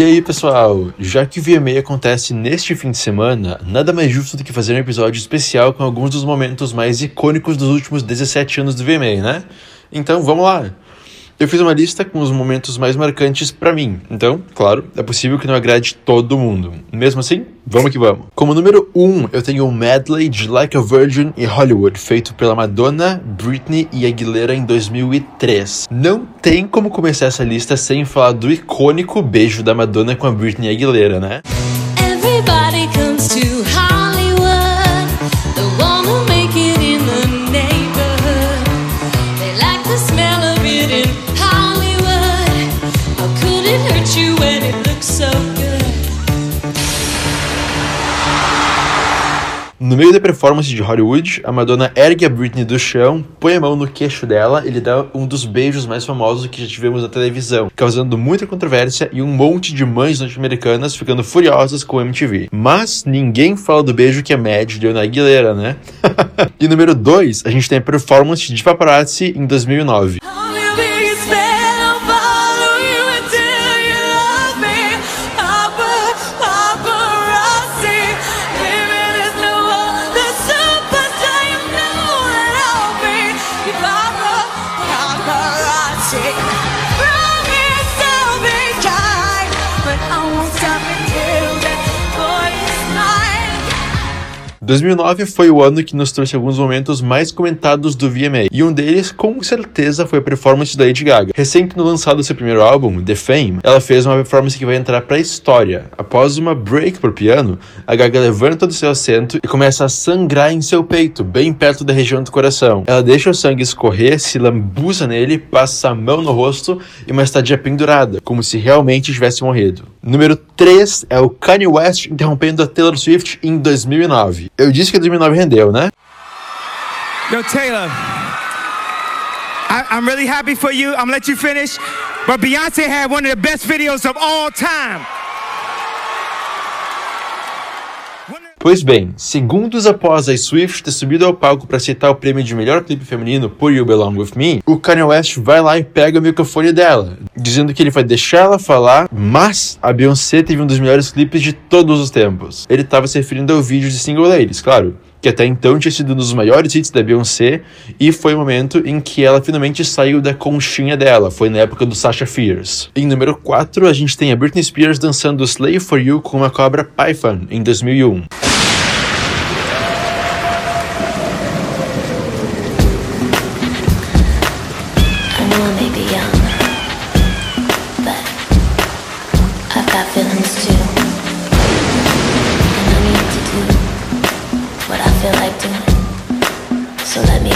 E aí, pessoal? Já que o VMA acontece neste fim de semana, nada mais justo do que fazer um episódio especial com alguns dos momentos mais icônicos dos últimos 17 anos do VMA, né? Então, vamos lá! Eu fiz uma lista com os momentos mais marcantes para mim. Então, claro, é possível que não agrade todo mundo. Mesmo assim, vamos que vamos. Como número 1, um, eu tenho o medley de Like a Virgin e Hollywood, feito pela Madonna, Britney e Aguilera em 2003. Não tem como começar essa lista sem falar do icônico beijo da Madonna com a Britney Aguilera, né? Meio da performance de Hollywood, a Madonna ergue a Britney do chão, põe a mão no queixo dela e lhe dá um dos beijos mais famosos que já tivemos na televisão, causando muita controvérsia e um monte de mães norte-americanas ficando furiosas com o MTV. Mas ninguém fala do beijo que a Mad deu na Aguilera, né? e número 2, a gente tem a performance de Paparazzi em 2009. 2009 foi o ano que nos trouxe alguns momentos mais comentados do VMA, e um deles, com certeza, foi a performance da Lady Gaga. Recém no lançado seu primeiro álbum, The Fame, ela fez uma performance que vai entrar para a história. Após uma break por piano, a Gaga levanta do seu assento e começa a sangrar em seu peito, bem perto da região do coração. Ela deixa o sangue escorrer, se lambuza nele, passa a mão no rosto e uma estadia pendurada, como se realmente tivesse morrido. Número 3 é o Kanye West interrompendo a Taylor Swift em 2009. Eu disse que 2009 rendeu, né? Yo, Taylor. I, I'm really happy for you. I'm gonna let you finish. But Beyonce had one of the best videos of all time. Pois bem, segundos após a Swift ter subido ao palco para aceitar o prêmio de melhor clipe feminino por You Belong With Me, o Kanye West vai lá e pega o microfone dela, dizendo que ele vai deixar ela falar, mas a Beyoncé teve um dos melhores clipes de todos os tempos. Ele estava se referindo ao vídeo de Single Ladies, claro, que até então tinha sido um dos maiores hits da Beyoncé, e foi o momento em que ela finalmente saiu da conchinha dela, foi na época do Sasha Fierce. Em número 4, a gente tem a Britney Spears dançando Slave For You com uma cobra Python, em 2001.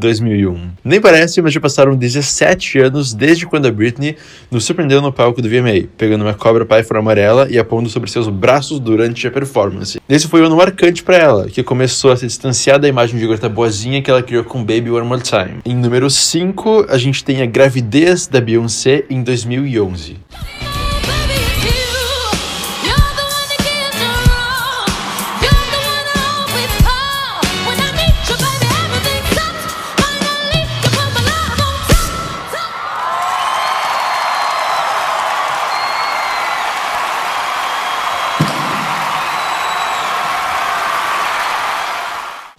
2001. Nem parece, mas já passaram 17 anos desde quando a Britney nos surpreendeu no palco do VMA, pegando uma cobra Python amarela e apondo sobre seus braços durante a performance. Esse foi um ano marcante para ela, que começou a se distanciar da imagem de garota boazinha que ela criou com Baby One More Time. Em número 5, a gente tem a gravidez da Beyoncé em 2011.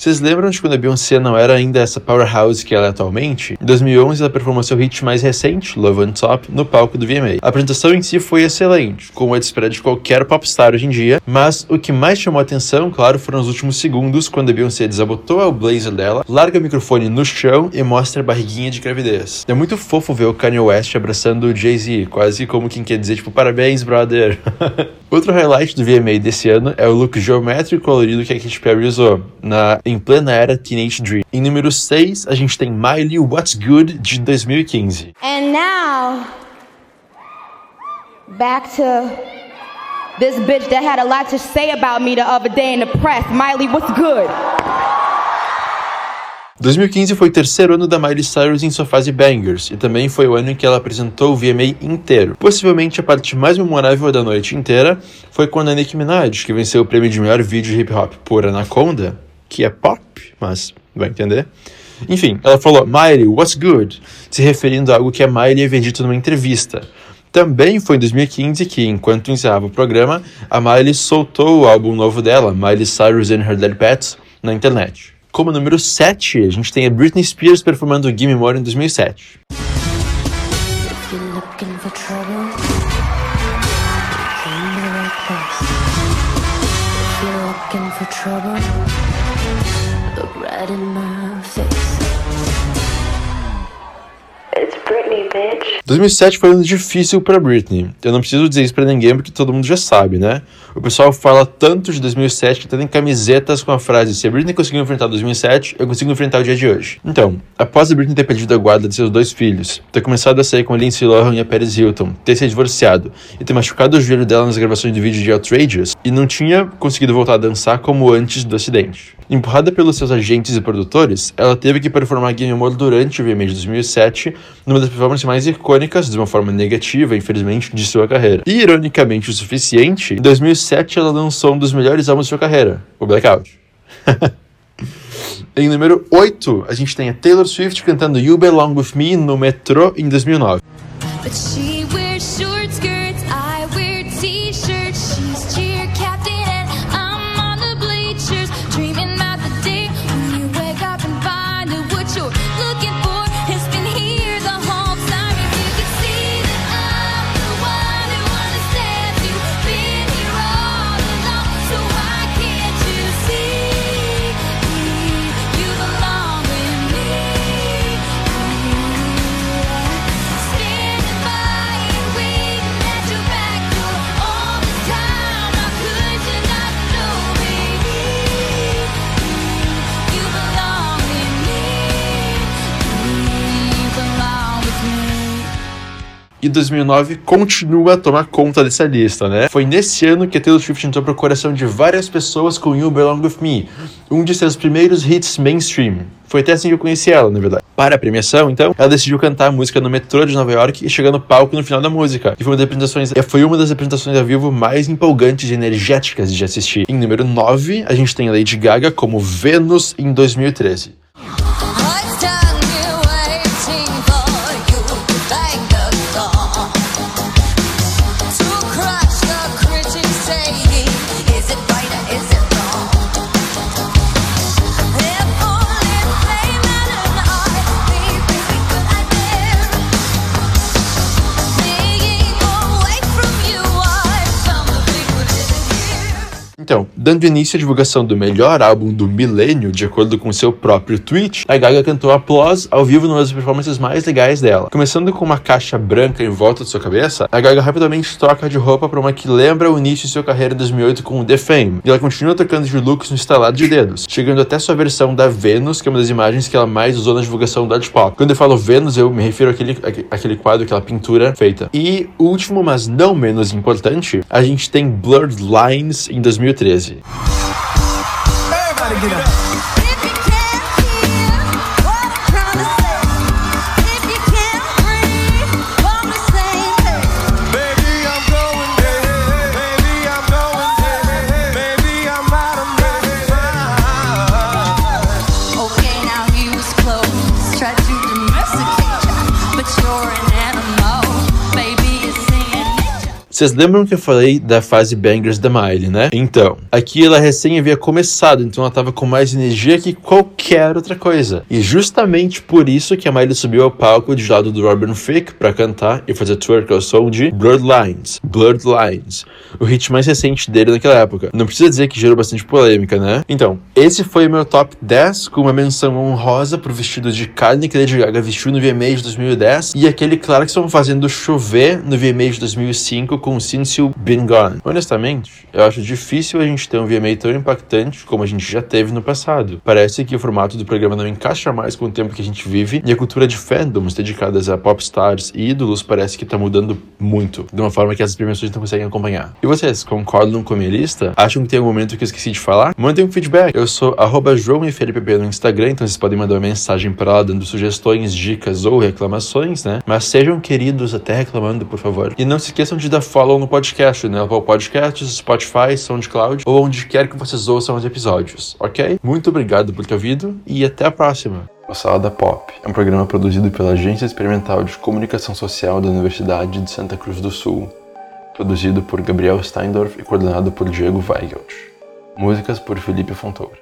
Vocês lembram de quando a Beyoncé não era ainda essa powerhouse que ela é atualmente? Em 2011, ela performou seu hit mais recente, Love on Top, no palco do VMA. A apresentação em si foi excelente, como a de espera de qualquer popstar hoje em dia, mas o que mais chamou a atenção, claro, foram os últimos segundos, quando a Beyoncé desabotou o blazer dela, larga o microfone no chão e mostra a barriguinha de gravidez. É muito fofo ver o Kanye West abraçando o Jay-Z, quase como quem quer dizer, tipo, parabéns, brother. Outro highlight do VMA desse ano é o look geométrico e colorido que a Katy Perry usou, na, em plena era Teenage Dream. Em número 6, a gente tem Miley What's Good, de 2015. And now, back to this bitch that had a lot to say about me the other day in the press. Miley, what's good? 2015 foi o terceiro ano da Miley Cyrus em sua fase Bangers, e também foi o ano em que ela apresentou o VMA inteiro. Possivelmente a parte mais memorável da noite inteira foi quando a Nicki Minaj, que venceu o prêmio de melhor vídeo hip hop por Anaconda, que é pop, mas vai entender. Enfim, ela falou Miley, what's good? Se referindo a algo que a Miley havia dito numa entrevista. Também foi em 2015 que, enquanto encerrava o programa, a Miley soltou o álbum novo dela, Miley Cyrus and Her Dead Pets, na internet. Como número 7, a gente tem a Britney Spears performando Gimme More em 2007. If you're looking for trouble, you're in the right place. If you're looking for trouble, look right in my face. It's Britney, bitch. 2007 foi um ano difícil pra Britney. Eu não preciso dizer isso pra ninguém porque todo mundo já sabe, né? O pessoal fala tanto de 2007 que até tem camisetas com a frase: Se a Britney conseguiu enfrentar 2007, eu consigo enfrentar o dia de hoje. Então, após a Britney ter perdido a guarda de seus dois filhos, ter começado a sair com Lindsay Lohan e a Paris Hilton, ter se divorciado e ter machucado o joelho dela nas gravações do vídeo de Outrageous, e não tinha conseguido voltar a dançar como antes do acidente. Empurrada pelos seus agentes e produtores, ela teve que performar Game More durante o VMA de 2007, numa das performances mais icônicas, de uma forma negativa, infelizmente, de sua carreira. E, ironicamente o suficiente, em 2007 ela lançou um dos melhores álbuns de sua carreira, o Blackout. em número 8, a gente tem a Taylor Swift cantando You Belong With Me no metrô em 2009. 2009 continua a tomar conta dessa lista, né? Foi nesse ano que Taylor Swift entrou pro coração de várias pessoas com You Belong With Me, um de seus primeiros hits mainstream. Foi até assim que eu conheci ela, na verdade. Para a premiação, então, ela decidiu cantar a música no metrô de Nova York e chegar no palco no final da música. E foi uma das apresentações, foi uma das apresentações ao vivo mais empolgantes e energéticas de assistir. Em número 9, a gente tem Lady Gaga como Vênus em 2013. Então, dando início à divulgação do melhor álbum do milênio, de acordo com seu próprio tweet, a Gaga cantou Applause ao vivo numa das performances mais legais dela. Começando com uma caixa branca em volta de sua cabeça, a Gaga rapidamente troca de roupa para uma que lembra o início de sua carreira em 2008 com The Fame, e ela continua trocando de looks no instalado de dedos, chegando até sua versão da Venus, que é uma das imagens que ela mais usou na divulgação da Art Pop. Quando eu falo Venus, eu me refiro àquele, àque- àquele quadro, aquela pintura feita. E último, mas não menos importante, a gente tem Blurred Lines em 2013. Everybody get up. Vocês lembram que eu falei da fase Bangers da Miley, né? Então, aqui ela recém havia começado, então ela tava com mais energia que qualquer outra coisa. E justamente por isso que a Miley subiu ao palco de lado do Robin Thicke pra cantar e fazer twerk ao som de Bloodlines. Bloodlines. O hit mais recente dele naquela época. Não precisa dizer que gerou bastante polêmica, né? Então, esse foi o meu top 10 com uma menção honrosa pro vestido de carne que Lady Gaga vestiu no VMA de 2010 e aquele Clarkson fazendo chover no VMA de 2005 com Been Gone. Honestamente, eu acho difícil a gente ter um VMA tão impactante como a gente já teve no passado. Parece que o formato do programa não encaixa mais com o tempo que a gente vive e a cultura de fandoms dedicadas a popstars e ídolos parece que tá mudando muito, de uma forma que as premiações não conseguem acompanhar. E vocês, concordam com a minha lista? Acham que tem algum momento que eu esqueci de falar? Mandem um feedback. Eu sou arroba no Instagram, então vocês podem mandar uma mensagem para lá dando sugestões, dicas ou reclamações, né? Mas sejam queridos até reclamando, por favor. E não se esqueçam de dar follow no podcast, né? Apple Podcasts, Spotify, SoundCloud ou onde quer que vocês ouçam os episódios, ok? Muito obrigado por ter ouvido e até a próxima. O Salada Pop é um programa produzido pela Agência Experimental de Comunicação Social da Universidade de Santa Cruz do Sul, produzido por Gabriel Steindorf e coordenado por Diego Weigelt. Músicas por Felipe Fontoura.